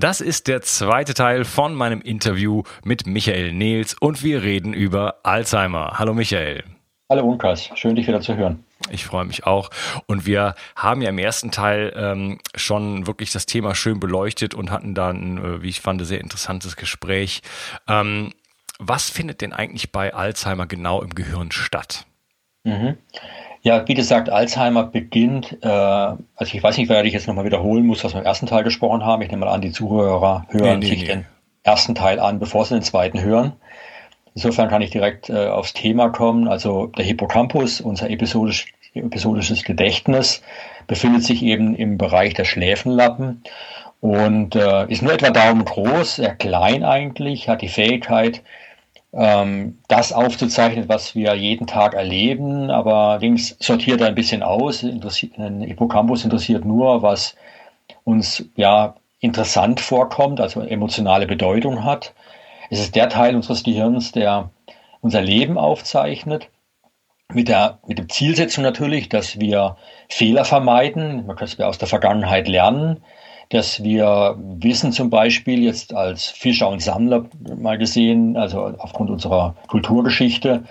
das ist der zweite Teil von meinem Interview mit Michael Nils und wir reden über Alzheimer. Hallo Michael. Hallo Unkas, schön dich wieder zu hören. Ich freue mich auch. Und wir haben ja im ersten Teil ähm, schon wirklich das Thema schön beleuchtet und hatten dann, äh, wie ich fand, sehr interessantes Gespräch. Ähm, was findet denn eigentlich bei Alzheimer genau im Gehirn statt? Mhm. Ja, wie gesagt, Alzheimer beginnt, äh, also ich weiß nicht, wer ich jetzt nochmal wiederholen muss, was wir im ersten Teil gesprochen haben. Ich nehme mal an, die Zuhörer hören nee, nee, sich nee. den ersten Teil an, bevor sie den zweiten hören. Insofern kann ich direkt äh, aufs Thema kommen. Also der Hippocampus, unser episodisch, episodisches Gedächtnis, befindet sich eben im Bereich der Schläfenlappen und äh, ist nur etwa Daumen groß, sehr klein eigentlich, hat die Fähigkeit, ähm, das aufzuzeichnen, was wir jeden Tag erleben, aber links sortiert er ein bisschen aus. Ein Hippocampus interessiert nur, was uns ja interessant vorkommt, also emotionale Bedeutung hat. Es ist der Teil unseres Gehirns, der unser Leben aufzeichnet. Mit, der, mit dem Zielsetzung natürlich, dass wir Fehler vermeiden, dass wir aus der Vergangenheit lernen, dass wir wissen zum Beispiel jetzt als Fischer und Sammler mal gesehen, also aufgrund unserer Kulturgeschichte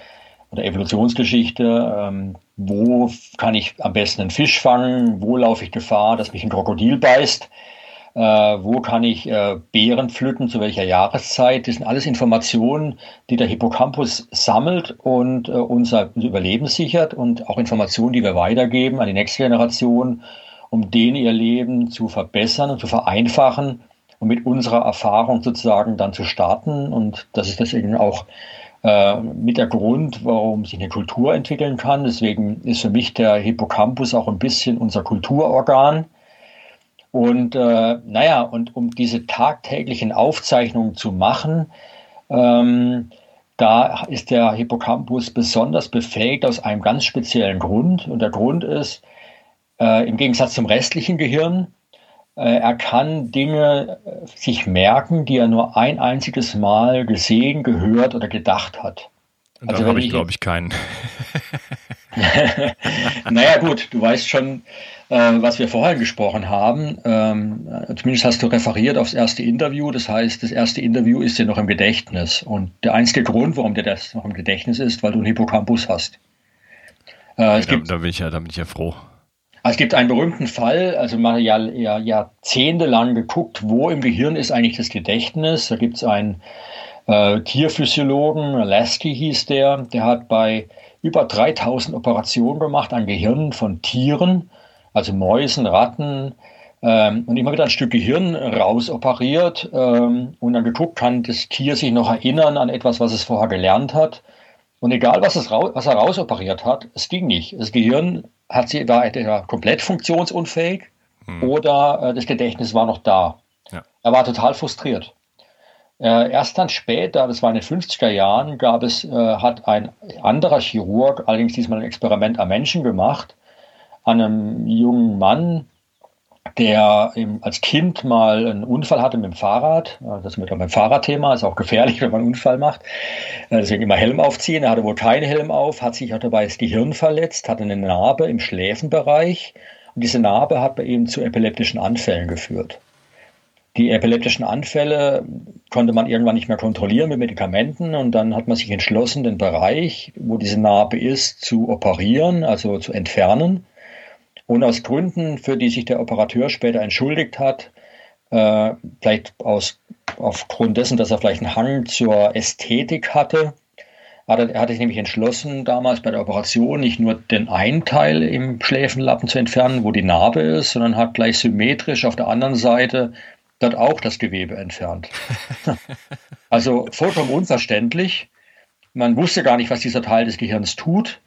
oder Evolutionsgeschichte, ähm, wo kann ich am besten einen Fisch fangen, wo laufe ich Gefahr, dass mich ein Krokodil beißt, äh, wo kann ich äh, Beeren pflücken, zu welcher Jahreszeit. Das sind alles Informationen, die der Hippocampus sammelt und äh, unser Überleben sichert und auch Informationen, die wir weitergeben an die nächste Generation um denen ihr Leben zu verbessern und zu vereinfachen und mit unserer Erfahrung sozusagen dann zu starten. Und das ist deswegen auch äh, mit der Grund, warum sich eine Kultur entwickeln kann. Deswegen ist für mich der Hippocampus auch ein bisschen unser Kulturorgan. Und äh, naja, und um diese tagtäglichen Aufzeichnungen zu machen, ähm, da ist der Hippocampus besonders befähigt aus einem ganz speziellen Grund. Und der Grund ist, äh, im Gegensatz zum restlichen Gehirn. Äh, er kann Dinge äh, sich merken, die er nur ein einziges Mal gesehen, gehört oder gedacht hat. Und also habe ich, glaube ich, keinen. naja gut, du weißt schon, äh, was wir vorher gesprochen haben. Ähm, zumindest hast du referiert aufs erste Interview. Das heißt, das erste Interview ist dir noch im Gedächtnis. Und der einzige Grund, warum dir das noch im Gedächtnis ist, weil du einen Hippocampus hast. Äh, ja, da, da, bin ich ja, da bin ich ja froh. Es gibt einen berühmten Fall, also man hat ja, ja jahrzehntelang geguckt, wo im Gehirn ist eigentlich das Gedächtnis. Da gibt es einen äh, Tierphysiologen, Lasky hieß der, der hat bei über 3000 Operationen gemacht an Gehirnen von Tieren, also Mäusen, Ratten, ähm, und immer wieder ein Stück Gehirn rausoperiert ähm, und dann geguckt, kann das Tier sich noch erinnern an etwas, was es vorher gelernt hat. Und egal, was, es was er rausoperiert hat, es ging nicht. Das Gehirn hat sie, war entweder komplett funktionsunfähig hm. oder äh, das Gedächtnis war noch da. Ja. Er war total frustriert. Äh, erst dann später, das war in den 50er Jahren, gab es, äh, hat ein anderer Chirurg, allerdings diesmal ein Experiment am Menschen gemacht, an einem jungen Mann, der als Kind mal einen Unfall hatte mit dem Fahrrad. Das ist mit dem Fahrradthema, ist auch gefährlich, wenn man einen Unfall macht. Äh, deswegen immer Helm aufziehen. Er hatte wohl keinen Helm auf, hat sich auch dabei das Gehirn verletzt, hatte eine Narbe im Schläfenbereich. Und diese Narbe hat bei ihm zu epileptischen Anfällen geführt. Die epileptischen Anfälle konnte man irgendwann nicht mehr kontrollieren mit Medikamenten und dann hat man sich entschlossen, den Bereich, wo diese Narbe ist, zu operieren, also zu entfernen. Und aus Gründen, für die sich der Operateur später entschuldigt hat, äh, vielleicht aus, aufgrund dessen, dass er vielleicht einen Hang zur Ästhetik hatte, hat er, er hat sich nämlich entschlossen, damals bei der Operation nicht nur den einen Teil im Schläfenlappen zu entfernen, wo die Narbe ist, sondern hat gleich symmetrisch auf der anderen Seite dort auch das Gewebe entfernt. also vollkommen unverständlich. Man wusste gar nicht, was dieser Teil des Gehirns tut.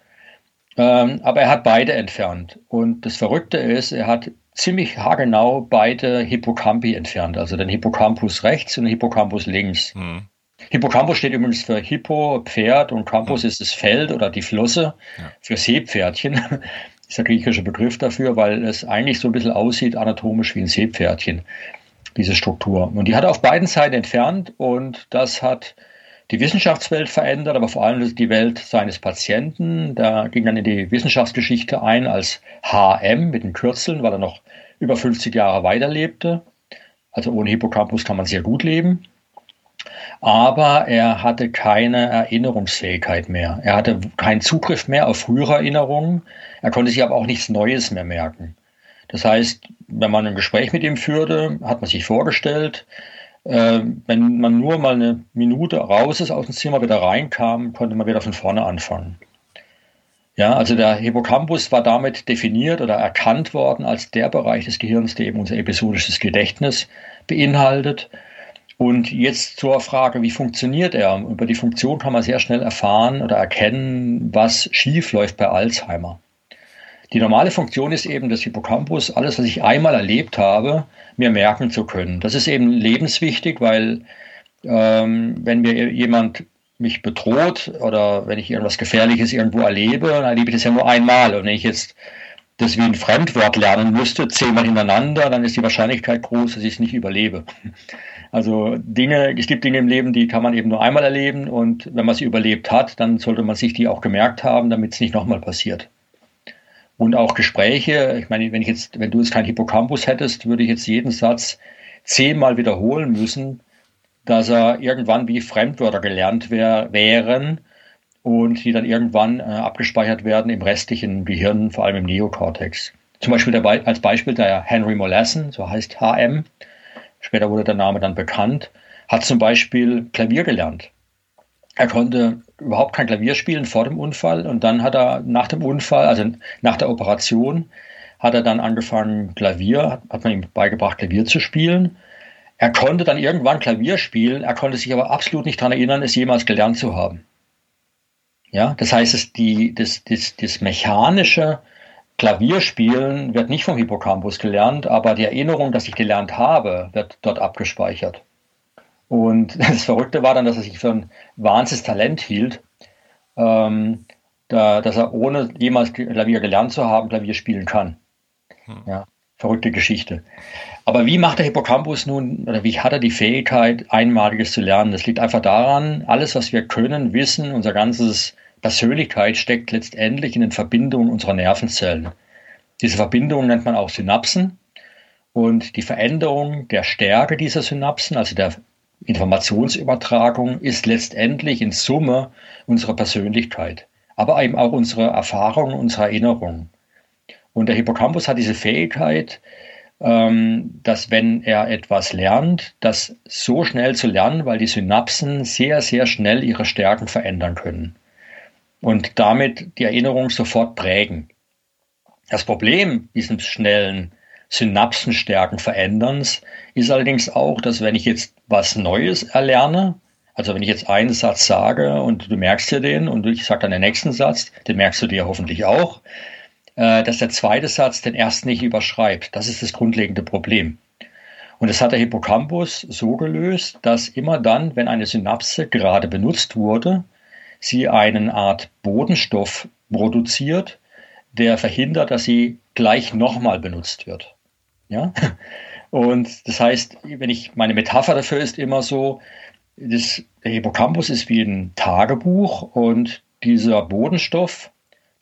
Ähm, aber er hat beide entfernt. Und das Verrückte ist, er hat ziemlich haargenau beide Hippocampi entfernt, also den Hippocampus rechts und den Hippocampus links. Mhm. Hippocampus steht übrigens für Hippo, Pferd und Campus mhm. ist das Feld oder die Flosse ja. für Seepferdchen. ist der griechische Begriff dafür, weil es eigentlich so ein bisschen aussieht anatomisch wie ein Seepferdchen, diese Struktur. Und die hat er auf beiden Seiten entfernt und das hat die Wissenschaftswelt verändert, aber vor allem die Welt seines Patienten. Da ging dann in die Wissenschaftsgeschichte ein als HM mit den Kürzeln, weil er noch über 50 Jahre weiterlebte. Also ohne Hippocampus kann man sehr gut leben. Aber er hatte keine Erinnerungsfähigkeit mehr. Er hatte keinen Zugriff mehr auf frühere Erinnerungen. Er konnte sich aber auch nichts Neues mehr merken. Das heißt, wenn man ein Gespräch mit ihm führte, hat man sich vorgestellt, äh, wenn man nur mal eine Minute raus ist aus dem Zimmer, wieder reinkam, konnte man wieder von vorne anfangen. Ja, also der Hippocampus war damit definiert oder erkannt worden als der Bereich des Gehirns, der eben unser episodisches Gedächtnis beinhaltet. Und jetzt zur Frage, wie funktioniert er? Über die Funktion kann man sehr schnell erfahren oder erkennen, was schief läuft bei Alzheimer. Die normale Funktion ist eben des Hippocampus, alles, was ich einmal erlebt habe, mir merken zu können. Das ist eben lebenswichtig, weil ähm, wenn mir jemand mich bedroht oder wenn ich irgendwas Gefährliches irgendwo erlebe, dann erlebe ich das ja nur einmal. Und wenn ich jetzt das wie ein Fremdwort lernen müsste, zehnmal hintereinander, dann ist die Wahrscheinlichkeit groß, dass ich es nicht überlebe. Also Dinge, es gibt Dinge im Leben, die kann man eben nur einmal erleben und wenn man sie überlebt hat, dann sollte man sich die auch gemerkt haben, damit es nicht nochmal passiert. Und auch Gespräche, ich meine, wenn ich jetzt, wenn du jetzt kein Hippocampus hättest, würde ich jetzt jeden Satz zehnmal wiederholen müssen, dass er irgendwann wie Fremdwörter gelernt wär, wären und die dann irgendwann äh, abgespeichert werden im restlichen Gehirn, vor allem im Neokortex. Zum Beispiel der, als Beispiel der Henry Mollassen, so heißt HM, später wurde der Name dann bekannt, hat zum Beispiel Klavier gelernt. Er konnte überhaupt kein Klavier spielen vor dem Unfall und dann hat er nach dem Unfall, also nach der Operation, hat er dann angefangen Klavier, hat man ihm beigebracht Klavier zu spielen. Er konnte dann irgendwann Klavier spielen, er konnte sich aber absolut nicht daran erinnern, es jemals gelernt zu haben. Ja, das heißt, es die, das, das, das mechanische Klavierspielen wird nicht vom Hippocampus gelernt, aber die Erinnerung, dass ich gelernt habe, wird dort abgespeichert. Und das Verrückte war dann, dass er sich für ein wahnsinniges Talent hielt, ähm, da, dass er ohne jemals Klavier gelernt zu haben, Klavier spielen kann. Hm. Ja, verrückte Geschichte. Aber wie macht der Hippocampus nun, oder wie hat er die Fähigkeit, Einmaliges zu lernen? Das liegt einfach daran, alles, was wir können, wissen, unser ganzes Persönlichkeit steckt letztendlich in den Verbindungen unserer Nervenzellen. Diese Verbindungen nennt man auch Synapsen. Und die Veränderung der Stärke dieser Synapsen, also der Informationsübertragung ist letztendlich in Summe unsere Persönlichkeit, aber eben auch unsere Erfahrung, unsere Erinnerung. Und der Hippocampus hat diese Fähigkeit, ähm, dass wenn er etwas lernt, das so schnell zu lernen, weil die Synapsen sehr, sehr schnell ihre Stärken verändern können und damit die Erinnerung sofort prägen. Das Problem diesem schnellen Synapsenstärken veränderns, ist allerdings auch, dass wenn ich jetzt was Neues erlerne, also wenn ich jetzt einen Satz sage und du merkst dir den und ich sage dann den nächsten Satz, den merkst du dir hoffentlich auch, äh, dass der zweite Satz den ersten nicht überschreibt. Das ist das grundlegende Problem. Und das hat der Hippocampus so gelöst, dass immer dann, wenn eine Synapse gerade benutzt wurde, sie eine Art Bodenstoff produziert, der verhindert, dass sie gleich nochmal benutzt wird. Ja? Und das heißt, wenn ich, meine Metapher dafür ist immer so, das, der Hippocampus ist wie ein Tagebuch und dieser Bodenstoff,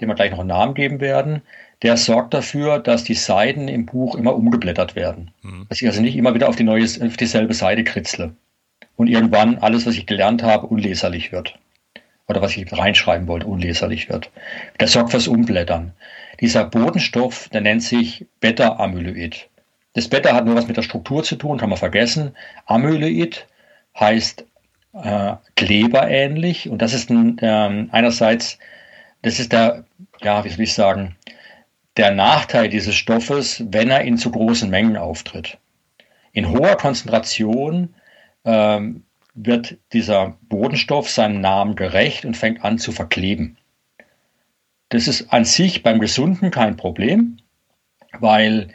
dem wir gleich noch einen Namen geben werden, der sorgt dafür, dass die Seiten im Buch immer umgeblättert werden. Mhm. Dass ich also nicht immer wieder auf, die neue, auf dieselbe Seite kritzle und irgendwann alles, was ich gelernt habe, unleserlich wird. Oder was ich reinschreiben wollte, unleserlich wird. Der sorgt fürs Umblättern. Dieser Bodenstoff, der nennt sich Beta-Amyloid. Das Beta hat nur was mit der Struktur zu tun, kann man vergessen. Amyloid heißt äh, kleberähnlich und das ist ein, äh, einerseits, das ist der, ja, wie soll ich sagen, der Nachteil dieses Stoffes, wenn er in zu großen Mengen auftritt. In hoher Konzentration ähm, wird dieser Bodenstoff seinem Namen gerecht und fängt an zu verkleben. Das ist an sich beim Gesunden kein Problem, weil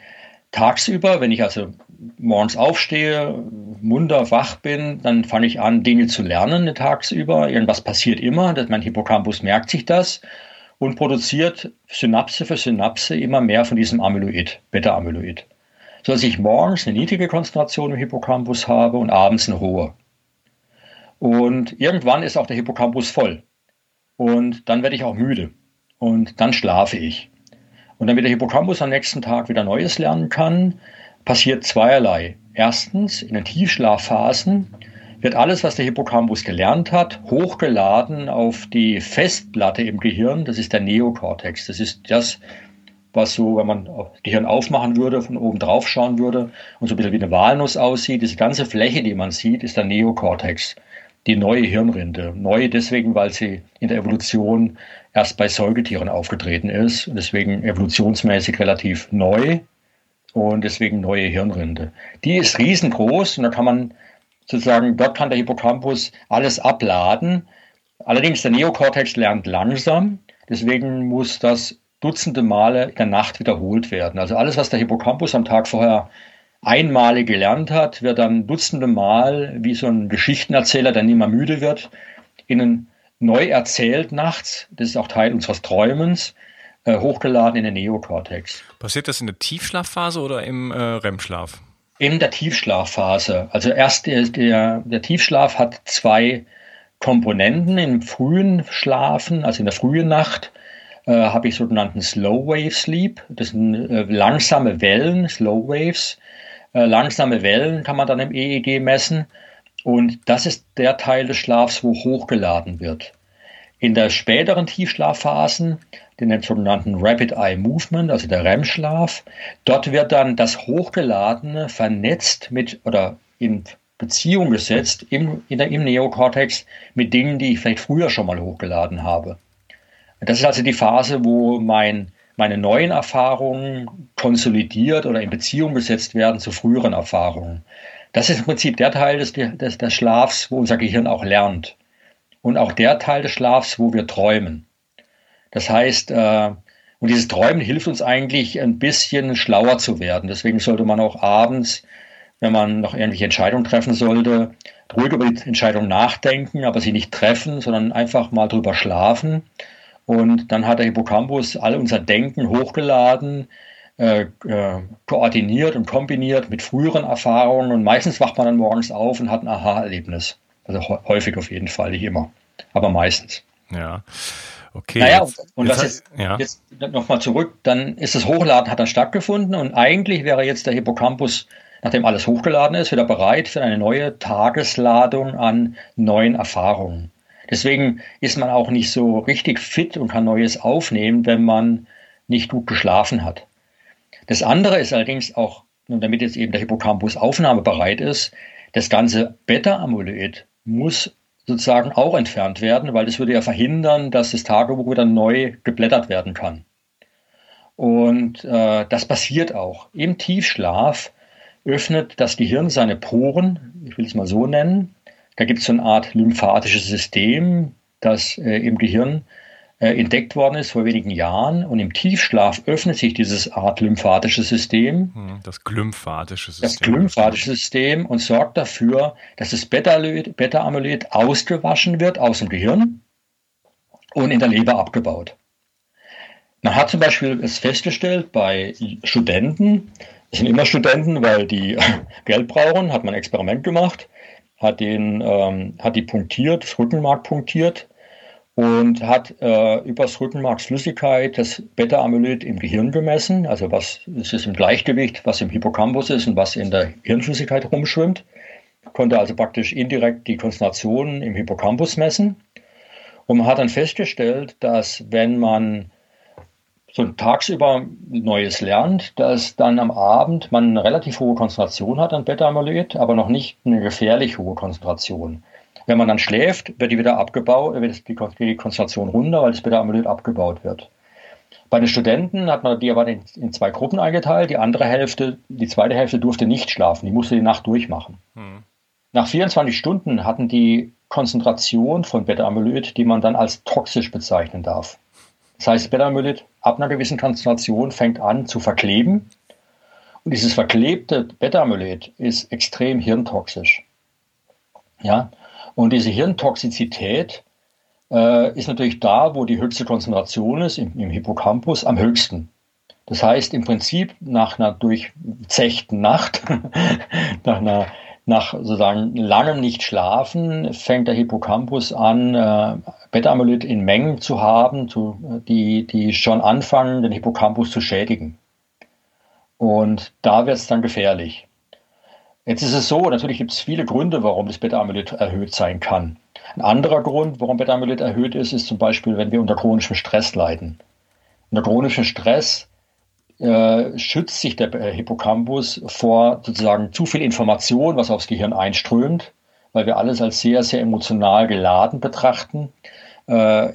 tagsüber, wenn ich also morgens aufstehe, munter wach bin, dann fange ich an, Dinge zu lernen tagsüber. Irgendwas passiert immer, dass mein Hippocampus merkt sich das und produziert Synapse für Synapse immer mehr von diesem Amyloid, Beta-Amyloid. So dass ich morgens eine niedrige Konzentration im Hippocampus habe und abends eine hohe. Und irgendwann ist auch der Hippocampus voll. Und dann werde ich auch müde. Und dann schlafe ich. Und damit der Hippocampus am nächsten Tag wieder Neues lernen kann, passiert zweierlei. Erstens, in den Tiefschlafphasen wird alles, was der Hippocampus gelernt hat, hochgeladen auf die Festplatte im Gehirn. Das ist der Neokortex. Das ist das, was so, wenn man das Gehirn aufmachen würde, von oben drauf schauen würde und so ein bisschen wie eine Walnuss aussieht. Diese ganze Fläche, die man sieht, ist der Neokortex. Die neue Hirnrinde. Neu deswegen, weil sie in der Evolution erst bei Säugetieren aufgetreten ist deswegen evolutionsmäßig relativ neu und deswegen neue Hirnrinde. Die ist riesengroß und da kann man sozusagen, dort kann der Hippocampus alles abladen. Allerdings der Neokortex lernt langsam, deswegen muss das dutzende Male in der Nacht wiederholt werden. Also alles, was der Hippocampus am Tag vorher einmalig gelernt hat, wird dann dutzende Mal wie so ein Geschichtenerzähler, der nie mehr müde wird, in neu erzählt nachts, das ist auch Teil unseres Träumens, äh, hochgeladen in den Neokortex. Passiert das in der Tiefschlafphase oder im äh, REM-Schlaf? In der Tiefschlafphase. Also erst der, der, der Tiefschlaf hat zwei Komponenten. Im frühen Schlafen, also in der frühen Nacht, äh, habe ich sogenannten Slow Wave Sleep. Das sind äh, langsame Wellen, Slow Waves. Äh, langsame Wellen kann man dann im EEG messen. Und das ist der Teil des Schlafs, wo hochgeladen wird. In der späteren Tiefschlafphasen, den sogenannten Rapid Eye Movement, also der REM-Schlaf, dort wird dann das Hochgeladene vernetzt mit oder in Beziehung gesetzt im, der, im Neokortex mit Dingen, die ich vielleicht früher schon mal hochgeladen habe. Das ist also die Phase, wo mein, meine neuen Erfahrungen konsolidiert oder in Beziehung gesetzt werden zu früheren Erfahrungen. Das ist im Prinzip der Teil des, des, des Schlafs, wo unser Gehirn auch lernt. Und auch der Teil des Schlafs, wo wir träumen. Das heißt, äh, und dieses Träumen hilft uns eigentlich ein bisschen schlauer zu werden. Deswegen sollte man auch abends, wenn man noch irgendwelche Entscheidungen treffen sollte, ruhig über die Entscheidung nachdenken, aber sie nicht treffen, sondern einfach mal drüber schlafen. Und dann hat der Hippocampus all unser Denken hochgeladen, äh, äh, koordiniert und kombiniert mit früheren Erfahrungen und meistens wacht man dann morgens auf und hat ein Aha-Erlebnis. Also häufig auf jeden Fall, nicht immer, aber meistens. Ja. Okay. Naja, und, und jetzt, das jetzt, ja. jetzt nochmal zurück, dann ist das Hochladen hat dann stattgefunden und eigentlich wäre jetzt der Hippocampus, nachdem alles hochgeladen ist, wieder bereit für eine neue Tagesladung an neuen Erfahrungen. Deswegen ist man auch nicht so richtig fit und kann Neues aufnehmen, wenn man nicht gut geschlafen hat. Das andere ist allerdings auch, damit jetzt eben der Hippocampus aufnahmebereit ist, das ganze Beta-Amyloid muss sozusagen auch entfernt werden, weil das würde ja verhindern, dass das Tagebuch wieder neu geblättert werden kann. Und äh, das passiert auch. Im Tiefschlaf öffnet das Gehirn seine Poren, ich will es mal so nennen. Da gibt es so eine Art lymphatisches System, das äh, im Gehirn entdeckt worden ist vor wenigen Jahren. Und im Tiefschlaf öffnet sich dieses Art lymphatische System. Hm, das glymphatische System. Das glymphatische System und sorgt dafür, dass das Beta-Amyloid ausgewaschen wird aus dem Gehirn und in der Leber abgebaut. Man hat zum Beispiel es festgestellt bei Studenten, Es sind immer Studenten, weil die Geld brauchen, hat man ein Experiment gemacht, hat, den, ähm, hat die punktiert, das Rückenmark punktiert und hat äh, übers Rückenmarksflüssigkeit das Beta-Amyloid im Gehirn gemessen, also was ist es im Gleichgewicht, was im Hippocampus ist und was in der Hirnflüssigkeit rumschwimmt, konnte also praktisch indirekt die Konzentrationen im Hippocampus messen und man hat dann festgestellt, dass wenn man so tagsüber Neues lernt, dass dann am Abend man eine relativ hohe Konzentration hat an Beta-Amyloid, aber noch nicht eine gefährlich hohe Konzentration. Wenn man dann schläft, wird die wieder abgebaut, wird die Konzentration runter, weil das Beta-Amyloid abgebaut wird. Bei den Studenten hat man die aber in, in, zwei Gruppen eingeteilt. Die andere Hälfte, die zweite Hälfte durfte nicht schlafen, die musste die Nacht durchmachen. Hm. Nach 24 Stunden hatten die Konzentration von Beta-Amyloid, die man dann als toxisch bezeichnen darf. Das heißt, Beta-Amyloid ab einer gewissen Konzentration fängt an zu verkleben. Und dieses verklebte Beta-Amyloid ist extrem hirntoxisch. Ja, und diese Hirntoxizität äh, ist natürlich da, wo die höchste Konzentration ist, im, im Hippocampus, am höchsten. Das heißt, im Prinzip nach einer durchzechten Nacht, nach einer nach sozusagen langem Nicht-Schlafen fängt der Hippocampus an, äh, Beta-Amyloid in Mengen zu haben, zu, die, die schon anfangen, den Hippocampus zu schädigen. Und da wird es dann gefährlich. Jetzt ist es so, natürlich gibt es viele Gründe, warum das Beta-Amyloid erhöht sein kann. Ein anderer Grund, warum Beta-Amyloid erhöht ist, ist zum Beispiel, wenn wir unter chronischem Stress leiden. Unter chronischem Stress äh, schützt sich der Hippocampus vor sozusagen zu viel Information, was aufs Gehirn einströmt, weil wir alles als sehr, sehr emotional geladen betrachten. Äh,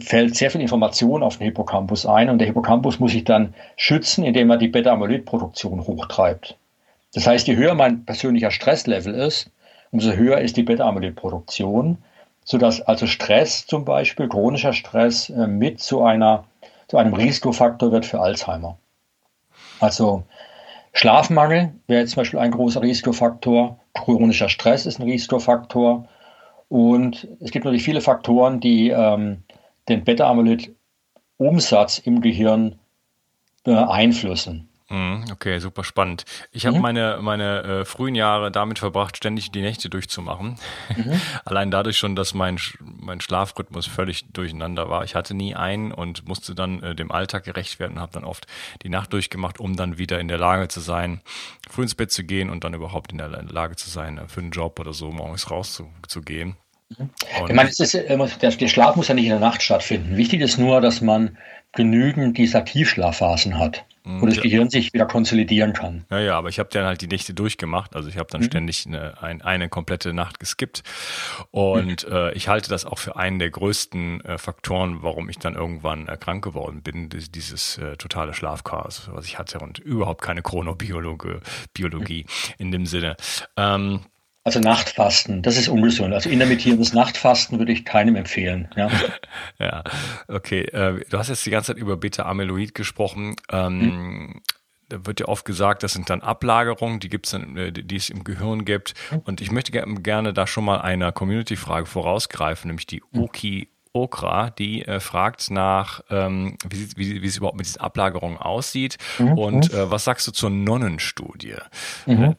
fällt sehr viel Information auf den Hippocampus ein und der Hippocampus muss sich dann schützen, indem er die Beta-Amyloid-Produktion hochtreibt. Das heißt, je höher mein persönlicher Stresslevel ist, umso höher ist die Beta-Amyloid-Produktion, sodass also Stress zum Beispiel, chronischer Stress, äh, mit zu, einer, zu einem Risikofaktor wird für Alzheimer. Also Schlafmangel wäre jetzt zum Beispiel ein großer Risikofaktor, chronischer Stress ist ein Risikofaktor und es gibt natürlich viele Faktoren, die ähm, den Beta-Amyloid-Umsatz im Gehirn beeinflussen. Mhm, okay, super spannend. Ich habe mhm. meine, meine äh, frühen Jahre damit verbracht, ständig die Nächte durchzumachen. Mhm. Allein dadurch schon, dass mein, mein Schlafrhythmus völlig durcheinander war. Ich hatte nie einen und musste dann äh, dem Alltag gerecht werden und habe dann oft die Nacht durchgemacht, um dann wieder in der Lage zu sein, früh ins Bett zu gehen und dann überhaupt in der Lage zu sein, äh, für einen Job oder so morgens rauszugehen. Mhm. Ich meine, ist, der Schlaf muss ja nicht in der Nacht stattfinden. Wichtig ist nur, dass man genügend dieser Tiefschlafphasen hat, wo das ja. Gehirn sich wieder konsolidieren kann. Ja, ja, aber ich habe dann halt die Nächte durchgemacht. Also ich habe dann mhm. ständig eine, ein, eine komplette Nacht geskippt. Und mhm. äh, ich halte das auch für einen der größten äh, Faktoren, warum ich dann irgendwann äh, krank geworden bin. Dieses äh, totale Schlafchaos, was ich hatte und überhaupt keine Chronobiologie Biologie mhm. in dem Sinne. Ähm, also Nachtfasten, das ist ungesund. Also intermittierendes Nachtfasten würde ich keinem empfehlen. Ja, ja okay. Äh, du hast jetzt die ganze Zeit über Beta-Amyloid gesprochen. Ähm, hm. Da wird ja oft gesagt, das sind dann Ablagerungen, die gibt's dann, äh, die es im Gehirn gibt. Hm. Und ich möchte gerne da schon mal einer Community-Frage vorausgreifen, nämlich die hm. Oki Okra, die äh, fragt nach, ähm, wie, wie, wie es überhaupt mit diesen Ablagerungen aussieht. Mhm. Und äh, was sagst du zur Nonnenstudie? Mhm.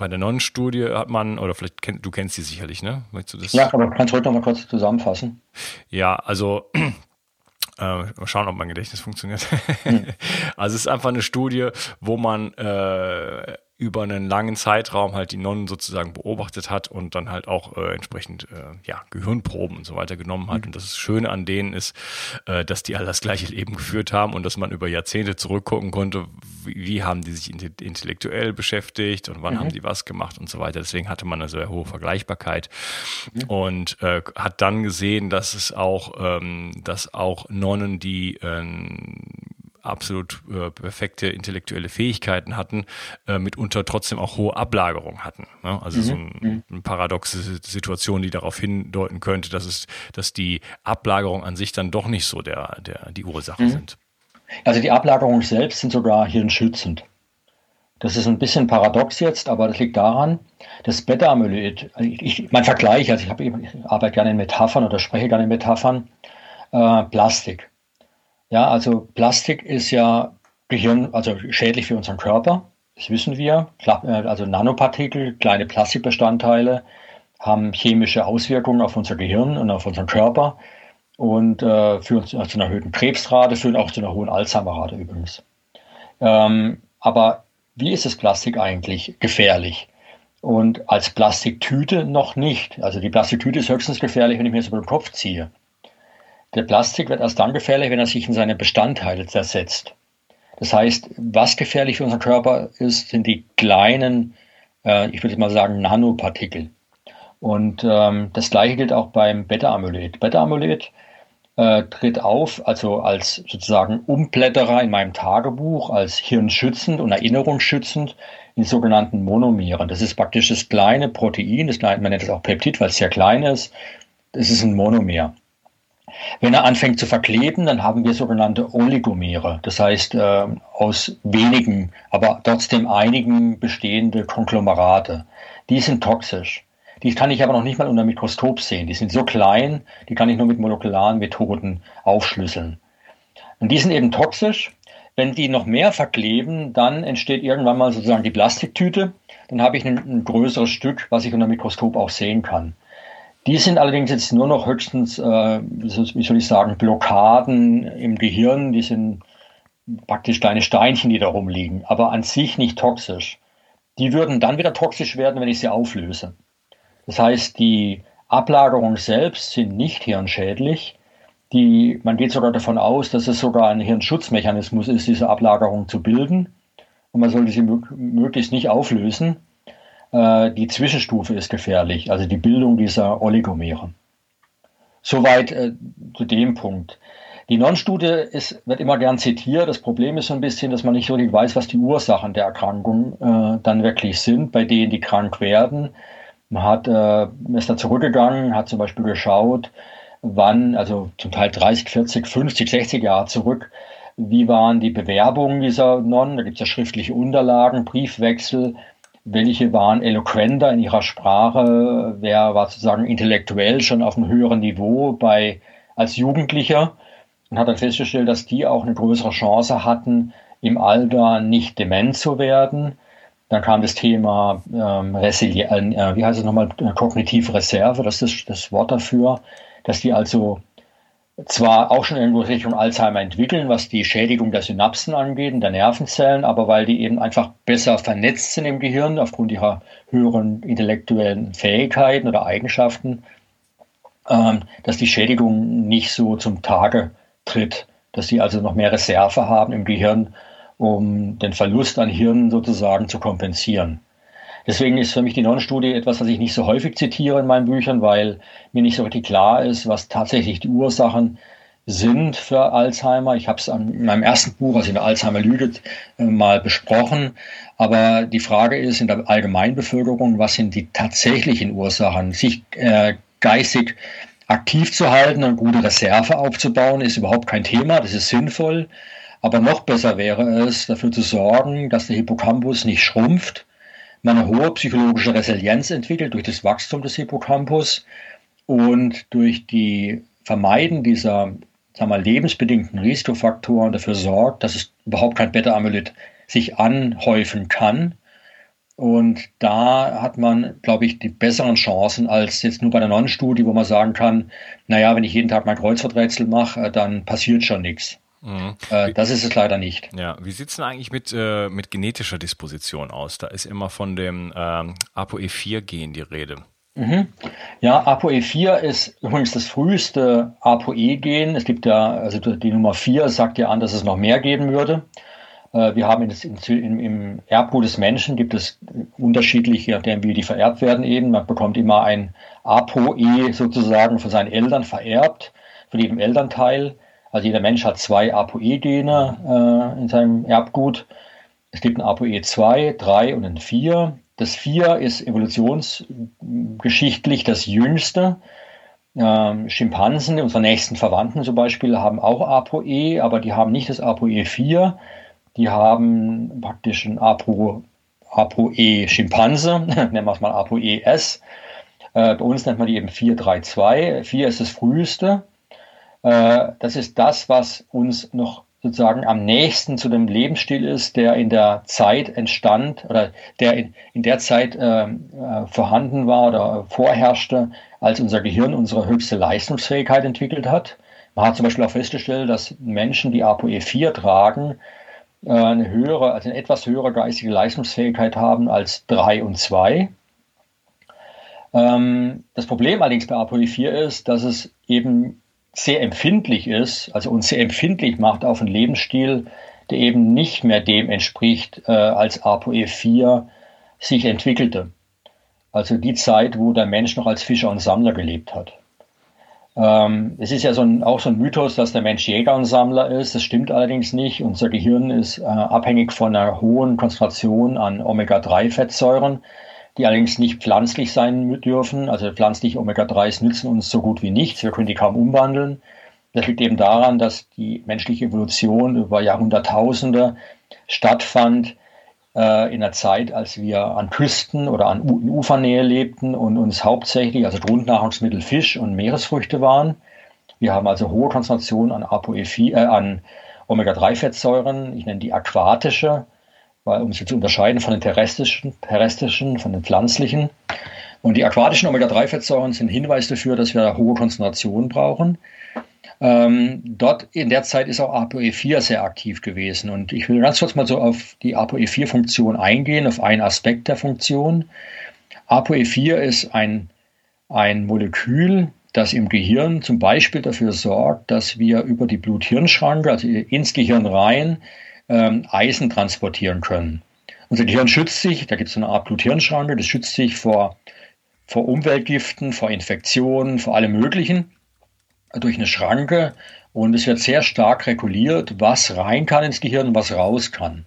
Bei der Nonnenstudie hat man, oder vielleicht kennt, du kennst sie sicherlich, ne? Möchtest du das? Ja, aber kannst du heute noch mal kurz zusammenfassen? Ja, also äh, mal schauen, ob mein Gedächtnis funktioniert. Hm. Also es ist einfach eine Studie, wo man äh, über einen langen Zeitraum halt die Nonnen sozusagen beobachtet hat und dann halt auch äh, entsprechend äh, ja, Gehirnproben und so weiter genommen hat. Mhm. Und das Schöne an denen ist, äh, dass die alle das gleiche Leben geführt haben und dass man über Jahrzehnte zurückgucken konnte, wie, wie haben die sich intellektuell beschäftigt und wann mhm. haben die was gemacht und so weiter. Deswegen hatte man eine sehr hohe Vergleichbarkeit mhm. und äh, hat dann gesehen, dass es auch, ähm, dass auch Nonnen, die äh, absolut äh, perfekte intellektuelle Fähigkeiten hatten, äh, mitunter trotzdem auch hohe Ablagerung hatten. Ne? Also mhm. so ein, mhm. eine paradoxe Situation, die darauf hindeuten könnte, dass es, dass die Ablagerung an sich dann doch nicht so der, der die Ursache mhm. sind. Also die Ablagerungen selbst sind sogar hirnschützend. Das ist ein bisschen paradox jetzt, aber das liegt daran, dass Beta-Amyloid, ich, mein Vergleich, also ich, hab, ich arbeite gerne in Metaphern oder spreche gerne in Metaphern, äh, Plastik. Ja, also Plastik ist ja Gehirn, also schädlich für unseren Körper. das wissen wir. Äh, also Nanopartikel, kleine Plastikbestandteile, haben chemische Auswirkungen auf unser Gehirn und auf unseren Körper und äh, führen zu einer erhöhten Krebsrate, führen auch zu einer hohen Alzheimerrate übrigens. Ähm, aber wie ist das Plastik eigentlich gefährlich? Und als Plastiktüte noch nicht. Also die Plastiktüte ist höchstens gefährlich, wenn ich mir das über den Kopf ziehe. Der Plastik wird erst dann gefährlich, wenn er sich in seine Bestandteile zersetzt. Das heißt, was gefährlich für unseren Körper ist, sind die kleinen, äh, ich würde mal sagen, Nanopartikel. Und ähm, das gleiche gilt auch beim Beta-Amyloid. Beta-Amyloid äh, tritt auf, also als sozusagen Umblätterer in meinem Tagebuch, als hirnschützend und erinnerungsschützend in sogenannten Monomeren. Das ist praktisch das kleine Protein, das kleine, man nennt es auch Peptid, weil es sehr klein ist. Das ist ein Monomer. Wenn er anfängt zu verkleben, dann haben wir sogenannte Oligomere, das heißt äh, aus wenigen, aber trotzdem einigen bestehende Konglomerate. Die sind toxisch. Die kann ich aber noch nicht mal unter Mikroskop sehen. Die sind so klein, die kann ich nur mit molekularen Methoden aufschlüsseln. Und die sind eben toxisch. Wenn die noch mehr verkleben, dann entsteht irgendwann mal sozusagen die Plastiktüte. Dann habe ich ein, ein größeres Stück, was ich unter Mikroskop auch sehen kann. Die sind allerdings jetzt nur noch höchstens, äh, wie soll ich sagen, Blockaden im Gehirn. Die sind praktisch kleine Steinchen, die da rumliegen, aber an sich nicht toxisch. Die würden dann wieder toxisch werden, wenn ich sie auflöse. Das heißt, die Ablagerungen selbst sind nicht hirnschädlich. Die, man geht sogar davon aus, dass es sogar ein Hirnschutzmechanismus ist, diese Ablagerung zu bilden. Und man sollte sie möglichst nicht auflösen. Äh, die Zwischenstufe ist gefährlich, also die Bildung dieser Oligomere. Soweit äh, zu dem Punkt. Die Non-Studie wird immer gern zitiert. Das Problem ist so ein bisschen, dass man nicht richtig weiß, was die Ursachen der Erkrankung äh, dann wirklich sind, bei denen die krank werden. Man hat, äh, ist da zurückgegangen, hat zum Beispiel geschaut, wann, also zum Teil 30, 40, 50, 60 Jahre zurück, wie waren die Bewerbungen dieser Nonnen? Da gibt es ja schriftliche Unterlagen, Briefwechsel, welche waren eloquenter in ihrer Sprache, wer war sozusagen intellektuell schon auf einem höheren Niveau bei, als Jugendlicher und hat dann festgestellt, dass die auch eine größere Chance hatten, im Alter nicht dement zu werden. Dann kam das Thema ähm, Resilien, äh, wie heißt es nochmal, kognitive Reserve, das ist das Wort dafür, dass die also zwar auch schon irgendwo Richtung Alzheimer entwickeln, was die Schädigung der Synapsen angeht der Nervenzellen, aber weil die eben einfach besser vernetzt sind im Gehirn aufgrund ihrer höheren intellektuellen Fähigkeiten oder Eigenschaften, ähm, dass die Schädigung nicht so zum Tage tritt, dass sie also noch mehr Reserve haben im Gehirn, um den Verlust an Hirn sozusagen zu kompensieren. Deswegen ist für mich die Non-Studie etwas, was ich nicht so häufig zitiere in meinen Büchern, weil mir nicht so richtig klar ist, was tatsächlich die Ursachen sind für Alzheimer. Ich habe es in meinem ersten Buch, also in der Alzheimer Lüge, äh, mal besprochen. Aber die Frage ist in der Allgemeinbevölkerung, was sind die tatsächlichen Ursachen? Sich äh, geistig aktiv zu halten und gute Reserve aufzubauen, ist überhaupt kein Thema. Das ist sinnvoll. Aber noch besser wäre es, dafür zu sorgen, dass der Hippocampus nicht schrumpft, eine hohe psychologische Resilienz entwickelt durch das Wachstum des Hippocampus und durch die Vermeiden dieser sagen wir, lebensbedingten Risikofaktoren dafür sorgt, dass es überhaupt kein Beta-Amyloid sich anhäufen kann. Und da hat man, glaube ich, die besseren Chancen als jetzt nur bei der Non-Studie, wo man sagen kann, naja, wenn ich jeden Tag mein Kreuzworträtsel mache, dann passiert schon nichts. Mhm. Äh, das ist es leider nicht. Ja, wie sieht es denn eigentlich mit, äh, mit genetischer Disposition aus? Da ist immer von dem ähm, ApoE4-Gen die Rede. Mhm. Ja, ApoE4 ist übrigens das früheste ApoE-Gen. Es gibt ja, also die Nummer 4 sagt ja an, dass es noch mehr geben würde. Äh, wir haben in im Erbgut des Menschen gibt es unterschiedliche, nachdem wie die vererbt werden eben. Man bekommt immer ein ApoE sozusagen von seinen Eltern vererbt, von jedem Elternteil. Also jeder Mensch hat zwei ApoE-Gene äh, in seinem Erbgut. Es gibt ein ApoE2, 3 und ein 4. Das 4 ist evolutionsgeschichtlich das jüngste. Ähm, Schimpansen, unsere nächsten Verwandten zum Beispiel, haben auch ApoE, aber die haben nicht das ApoE4. Die haben praktisch ein Apo, ApoE-Schimpanse, nennen wir es mal ApoE-S. Äh, bei uns nennt man die eben 432. 4 ist das früheste. Äh, das ist das, was uns noch sozusagen am nächsten zu dem Lebensstil ist, der in der Zeit entstand oder der in, in der Zeit äh, äh, vorhanden war oder vorherrschte, als unser Gehirn unsere höchste Leistungsfähigkeit entwickelt hat. Man hat zum Beispiel auch festgestellt, dass Menschen, die ApoE4 tragen, äh, eine höhere, also eine etwas höhere geistige Leistungsfähigkeit haben als 3 und 2. Ähm, das Problem allerdings bei ApoE4 ist, dass es eben sehr empfindlich ist, also uns sehr empfindlich macht auf einen Lebensstil, der eben nicht mehr dem entspricht, äh, als ApoE4 sich entwickelte. Also die Zeit, wo der Mensch noch als Fischer und Sammler gelebt hat. Ähm, es ist ja so ein, auch so ein Mythos, dass der Mensch Jäger und Sammler ist. Das stimmt allerdings nicht. Unser Gehirn ist äh, abhängig von einer hohen Konzentration an Omega-3-Fettsäuren die allerdings nicht pflanzlich sein dürfen. Also pflanzliche Omega-3s nützen uns so gut wie nichts. Wir können die kaum umwandeln. Das liegt eben daran, dass die menschliche Evolution über Jahrhunderttausende stattfand äh, in der Zeit, als wir an Küsten oder an U in Ufernähe lebten und uns hauptsächlich, also Grundnahrungsmittel Fisch und Meeresfrüchte waren. Wir haben also hohe Konzentrationen an ApoE4, äh, an Omega-3-Fettsäuren. Ich nenne die aquatische weil, um sie zu unterscheiden von den terrestrischen, terrestrischen, von den pflanzlichen. Und die aquatischen Omega-3-Fettsäuren sind Hinweis dafür, dass wir hohe Konzentrationen brauchen. Ähm, dort in der Zeit ist auch ApoE4 sehr aktiv gewesen. Und ich will ganz kurz mal so auf die ApoE4-Funktion eingehen, auf einen Aspekt der Funktion. ApoE4 ist ein, ein Molekül, das im Gehirn zum Beispiel dafür sorgt, dass wir über die Blut-Hirn-Schranke, also ins Gehirn rein, ähm, Eisen transportieren können. Unser Gehirn schützt sich, da gibt es eine Art Blut-Hirn-Schranke, das schützt sich vor, vor Umweltgiften, vor Infektionen, vor allem Möglichen durch eine Schranke und es wird sehr stark reguliert, was rein kann ins Gehirn und was raus kann.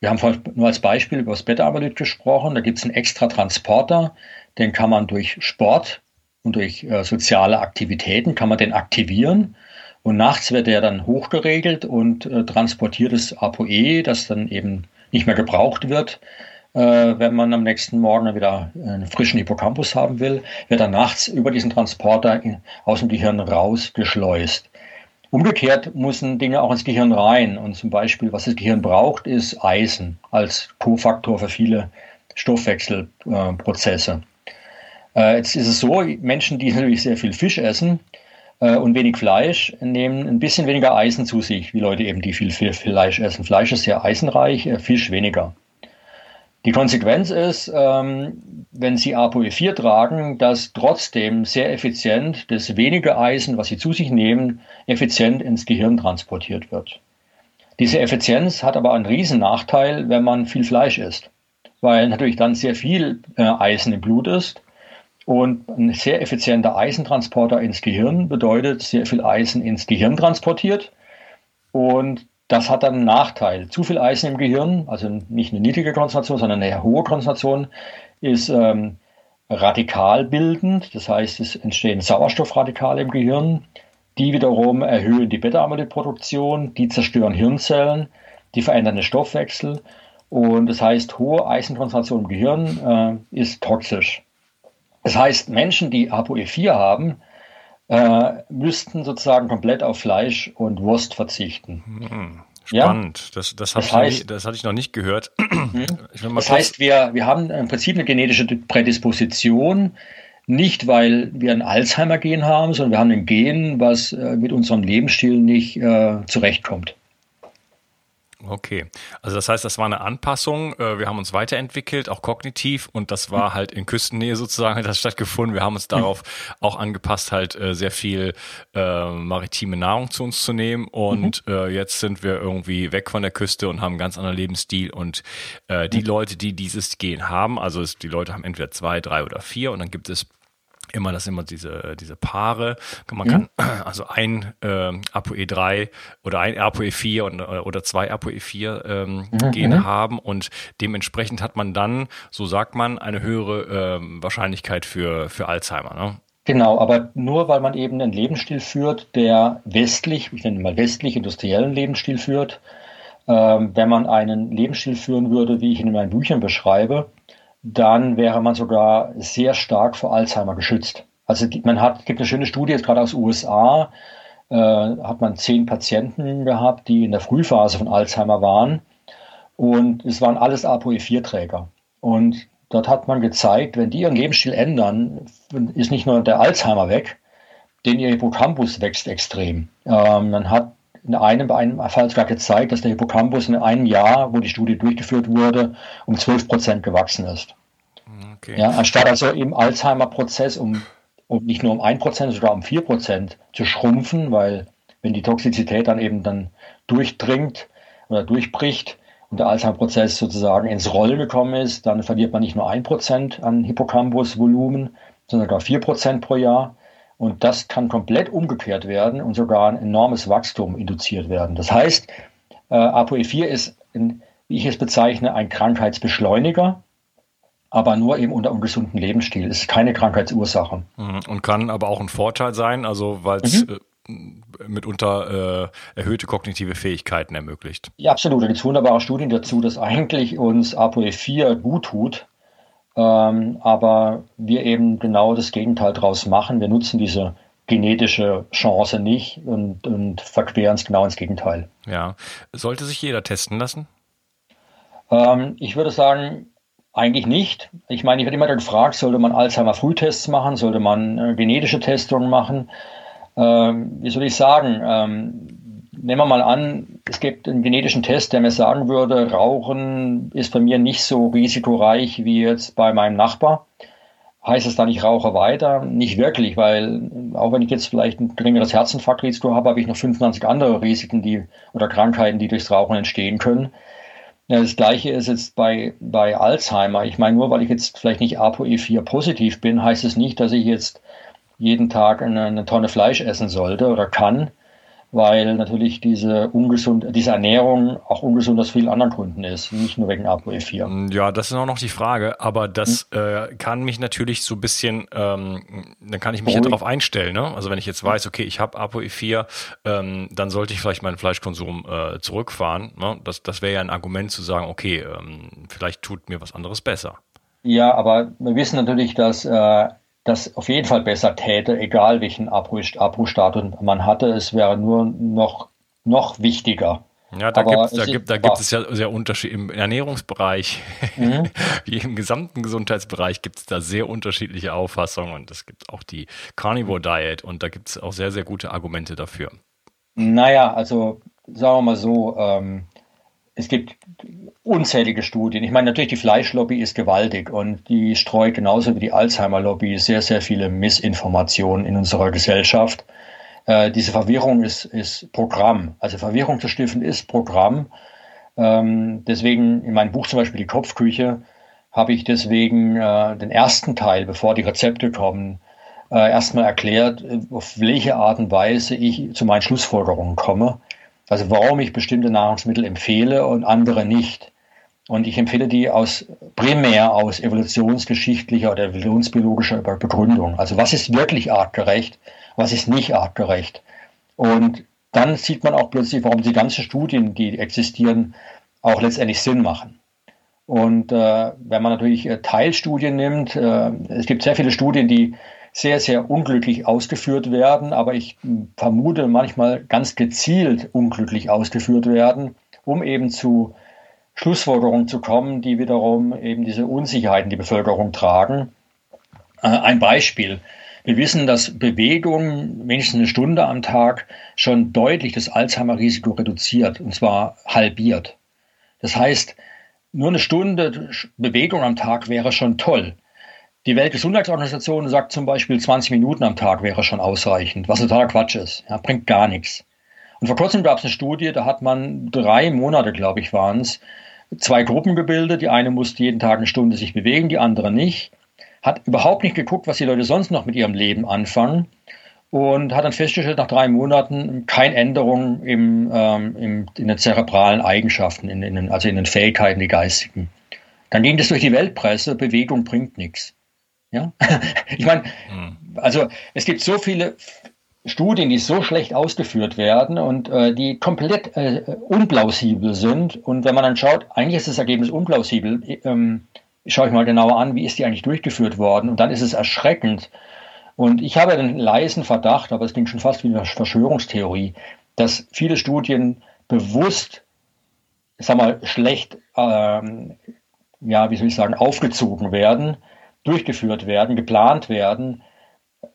Wir haben nur als Beispiel über das Beta-Amyloid gesprochen. Da gibt es einen extra Transporter, den kann man durch Sport und durch äh, soziale Aktivitäten kann man den aktivieren und nachts wird er dann hochgeregelt und äh, transportiert das ApoE, das dann eben nicht mehr gebraucht wird, äh, wenn man am nächsten Morgen wieder einen frischen Hippocampus haben will, wird dann nachts über diesen Transporter in, aus dem Gehirn rausgeschleust. Umgekehrt müssen Dinge auch ins Gehirn rein. Und zum Beispiel, was das Gehirn braucht, ist Eisen als Kofaktor für viele Stoffwechselprozesse. Äh, jetzt ist es so, Menschen, die natürlich sehr viel Fisch essen, äh, und wenig Fleisch, nehmen ein bisschen weniger Eisen zu sich, wie Leute eben, die viel, viel Fleisch essen. Fleisch ist sehr eisenreich, äh, Fisch weniger. Die Konsequenz ist, ähm, wenn Sie ApoE4 tragen, dass trotzdem sehr effizient das wenige Eisen, was Sie zu sich nehmen, effizient ins Gehirn transportiert wird. Diese Effizienz hat aber einen riesen Nachteil, wenn man viel Fleisch isst, weil natürlich dann sehr viel äh, Eisen im Blut ist und ein sehr effizienter Eisentransporter ins Gehirn bedeutet sehr viel Eisen ins Gehirn transportiert. Und das hat dann einen Nachteil. Zu viel Eisen im Gehirn, also nicht eine niedrige Konzentration, sondern eine hohe Konzentration, ist ähm, radikalbildend. Das heißt, es entstehen Sauerstoffradikale im Gehirn. Die wiederum erhöhen die Beta-Amyloid-Produktion, die zerstören Hirnzellen, die verändern den Stoffwechsel. Und das heißt, hohe Eisenkonzentration im Gehirn äh, ist toxisch. Das heißt, Menschen, die ApoE4 haben, äh, müssten sozusagen komplett auf Fleisch und Wurst verzichten. Hm, spannend. Ja? Das, das, das, heißt, nie, das hatte ich noch nicht gehört. Mhm. das heißt, wir, wir haben im Prinzip eine genetische Prädisposition, nicht weil wir ein Alzheimer-Gen haben, sondern wir haben ein Gen, was äh, mit unserem Lebensstil nicht äh, zurechtkommt. Okay, also das heißt, das war eine Anpassung. Äh, wir haben uns weiterentwickelt, auch kognitiv, und das war mhm. halt in Küstennähe sozusagen hat das stattgefunden. Wir haben uns darauf auch angepasst, halt äh, sehr viel äh, maritime Nahrung zu uns zu nehmen. Und mhm. äh, jetzt sind wir irgendwie weg von der Küste und haben einen ganz anderen Lebensstil. Und äh, die mhm. Leute, die dieses Gen haben, also es, die Leute haben entweder zwei, drei oder vier, und dann gibt es immer das immer diese diese Paare. Man kann mhm. also ein äh, ApoE3 oder ein ApoE4 und, äh, oder zwei ApoE4 ähm, mhm. Gene mhm. haben und dementsprechend hat man dann, so sagt man, eine höhere ähm, Wahrscheinlichkeit für für Alzheimer. Ne? Genau, aber nur weil man eben einen Lebensstil führt, der westlich, ich nenne mal westlich industriellen Lebensstil führt, ähm, wenn man einen Lebensstil führen würde, wie ich ihn in meinen Büchern beschreibe, dann wäre man sogar sehr stark vor Alzheimer geschützt. Also man hat, gibt eine schöne Studie jetzt gerade aus USA, äh, hat man zehn Patienten gehabt, die in der Frühphase von Alzheimer waren. Und es waren alles ApoE4-Träger. Und dort hat man gezeigt, wenn die ihren Lebensstil ändern, ist nicht nur der Alzheimer weg, denn ihr Hippocampus wächst extrem. Ähm, man hat in einem, bei einem Fall sogar gezeigt, dass der Hippocampus in einem Jahr, wo die Studie durchgeführt wurde, um 12 Prozent gewachsen ist. Okay. Ja, anstatt also im Alzheimer-Prozess um, um nicht nur um 1 Prozent, sondern um 4 Prozent zu schrumpfen, weil wenn die Toxizität dann eben dann durchdringt oder durchbricht und der Alzheimer-Prozess sozusagen ins Rollen gekommen ist, dann verliert man nicht nur 1 Prozent an Hippocampus-Volumen, sondern sogar 4 Prozent pro Jahr. Und das kann komplett umgekehrt werden und sogar ein enormes Wachstum induziert werden. Das heißt, äh, ApoE4 ist, ein, wie ich es bezeichne, ein Krankheitsbeschleuniger, aber nur eben unter ungesunden Lebensstil. Es ist keine Krankheitsursache. Mhm. Und kann aber auch ein Vorteil sein, also weil es mhm. äh, mitunter äh, erhöhte kognitive Fähigkeiten ermöglicht. Ja, absolut. Da gibt es wunderbare Studien dazu, dass eigentlich uns ApoE4 gut tut ähm, aber wir eben genau das Gegenteil daraus machen. Wir nutzen diese genetische Chance nicht und, und verqueren es genau ins Gegenteil. Ja. Sollte sich jeder testen lassen? Ähm, ich würde sagen, eigentlich nicht. Ich meine, ich werde immer gefragt, sollte man Alzheimer-Frühtests machen, sollte man äh, genetische Testungen machen? Ähm, wie soll ich sagen? Ähm, nehmen wir mal an, es gibt einen genetischen Test, der mir sagen würde, Rauchen ist bei mir nicht so risikoreich wie jetzt bei meinem Nachbar. Heißt es dann, ich rauche weiter? Nicht wirklich, weil auch wenn ich jetzt vielleicht ein geringeres Herzinfarktrisiko habe, habe ich noch 25 andere Risiken die, oder Krankheiten, die durchs Rauchen entstehen können. Das gleiche ist jetzt bei, bei Alzheimer. Ich meine, nur weil ich jetzt vielleicht nicht ApoE4 positiv bin, heißt es nicht, dass ich jetzt jeden Tag eine, eine Tonne Fleisch essen sollte oder kann weil natürlich diese ungesund, diese Ernährung auch ungesund aus vielen anderen Gründen ist, nicht nur wegen ApoE4. Mm, ja, das ist auch noch die Frage, aber das hm. äh, kann mich natürlich so ein bisschen, ähm, dann kann ich mich ja darauf einstellen. Ne? Also wenn ich jetzt weiß, okay, ich habe ApoE4, ähm, dann sollte ich vielleicht meinen Fleischkonsum äh, zurückfahren. Ne? Das, das wäre ja ein Argument zu sagen, okay, ähm, vielleicht tut mir was anderes besser. Ja, aber wir wissen natürlich, dass äh, das auf jeden Fall besser täte, egal welchen Abrufstatus man hatte. Es wäre nur noch, noch wichtiger. Ja, da, gibt, da, gibt, da gibt es ja sehr Unterschied im Ernährungsbereich, mhm. wie im gesamten Gesundheitsbereich gibt es da sehr unterschiedliche Auffassungen und es gibt auch die Carnivore Diet und da gibt es auch sehr, sehr gute Argumente dafür. Naja, also sagen wir mal so, ähm, es gibt unzählige Studien. Ich meine, natürlich die Fleischlobby ist gewaltig und die streut genauso wie die Alzheimer-Lobby sehr, sehr viele Missinformationen in unserer Gesellschaft. Äh, diese Verwirrung ist, ist Programm. Also Verwirrung zu stiften ist Programm. Ähm, deswegen in meinem Buch zum Beispiel Die Kopfküche habe ich deswegen äh, den ersten Teil, bevor die Rezepte kommen, äh, erstmal erklärt, auf welche Art und Weise ich zu meinen Schlussfolgerungen komme. Also warum ich bestimmte Nahrungsmittel empfehle und andere nicht. Und ich empfehle die aus primär aus evolutionsgeschichtlicher oder evolutionsbiologischer Begründung. Also was ist wirklich artgerecht, was ist nicht artgerecht. Und dann sieht man auch plötzlich, warum die ganzen Studien, die existieren, auch letztendlich Sinn machen. Und äh, wenn man natürlich äh, Teilstudien nimmt, äh, es gibt sehr viele Studien, die sehr, sehr unglücklich ausgeführt werden, aber ich vermute manchmal ganz gezielt unglücklich ausgeführt werden, um eben zu Schlussfolgerungen zu kommen, die wiederum eben diese Unsicherheiten die Bevölkerung tragen. Äh, ein Beispiel. Wir wissen, dass Bewegung wenigstens eine Stunde am Tag schon deutlich das Alzheimer-Risiko reduziert, und zwar halbiert. Das heißt, nur eine Stunde Bewegung am Tag wäre schon toll. Die Weltgesundheitsorganisation sagt zum Beispiel, 20 Minuten am Tag wäre schon ausreichend, was totaler Quatsch ist. Ja, bringt gar nichts. Und vor kurzem gab es eine Studie, da hat man drei Monate, glaube ich, waren es, zwei Gruppen gebildet. Die eine musste jeden Tag eine Stunde sich bewegen, die andere nicht. Hat überhaupt nicht geguckt, was die Leute sonst noch mit ihrem Leben anfangen. Und hat dann festgestellt, nach drei Monaten keine Änderung im, ähm, im, in den zerebralen Eigenschaften, in, in den, also in den Fähigkeiten, die geistigen. Dann ging das durch die Weltpresse, Bewegung bringt nichts. Ja? Ich meine, hm. also es gibt so viele Studien, die so schlecht ausgeführt werden und äh, die komplett äh, unplausibel sind. Und wenn man dann schaut, eigentlich ist das Ergebnis unplausibel, ähm, schaue ich mal genauer an, wie ist die eigentlich durchgeführt worden. Und dann ist es erschreckend, Und ich habe einen leisen Verdacht, aber es klingt schon fast wie eine Verschwörungstheorie, dass viele Studien bewusst, sag mal, schlecht, ähm, ja, wie soll ich sagen, aufgezogen werden, durchgeführt werden, geplant werden,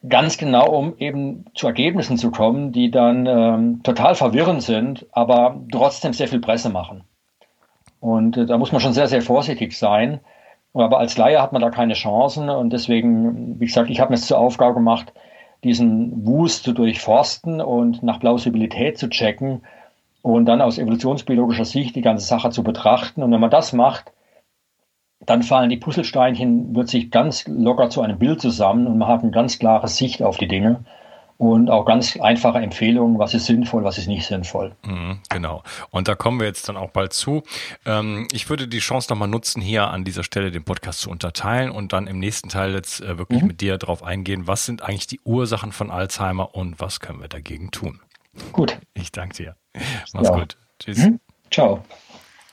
ganz genau, um eben zu Ergebnissen zu kommen, die dann ähm, total verwirrend sind, aber trotzdem sehr viel Presse machen. Und äh, da muss man schon sehr, sehr vorsichtig sein. Aber als Laie hat man da keine Chancen und deswegen, wie gesagt, ich habe mir es zur Aufgabe gemacht, diesen Wust zu durchforsten und nach Plausibilität zu checken und dann aus evolutionsbiologischer Sicht die ganze Sache zu betrachten. Und wenn man das macht, dann fallen die Puzzlesteinchen, wird sich ganz locker zu einem Bild zusammen und man hat eine ganz klare Sicht auf die Dinge und auch ganz einfache Empfehlungen, was ist sinnvoll, was ist nicht sinnvoll. Mhm, genau. Und da kommen wir jetzt dann auch bald zu. Ähm, ich würde die Chance nochmal nutzen, hier an dieser Stelle den Podcast zu unterteilen und dann im nächsten Teil jetzt äh, wirklich mhm. mit dir darauf eingehen, was sind eigentlich die Ursachen von Alzheimer und was können wir dagegen tun. Gut. Ich danke dir. Mach's ja. gut. Tschüss. Mhm. Ciao.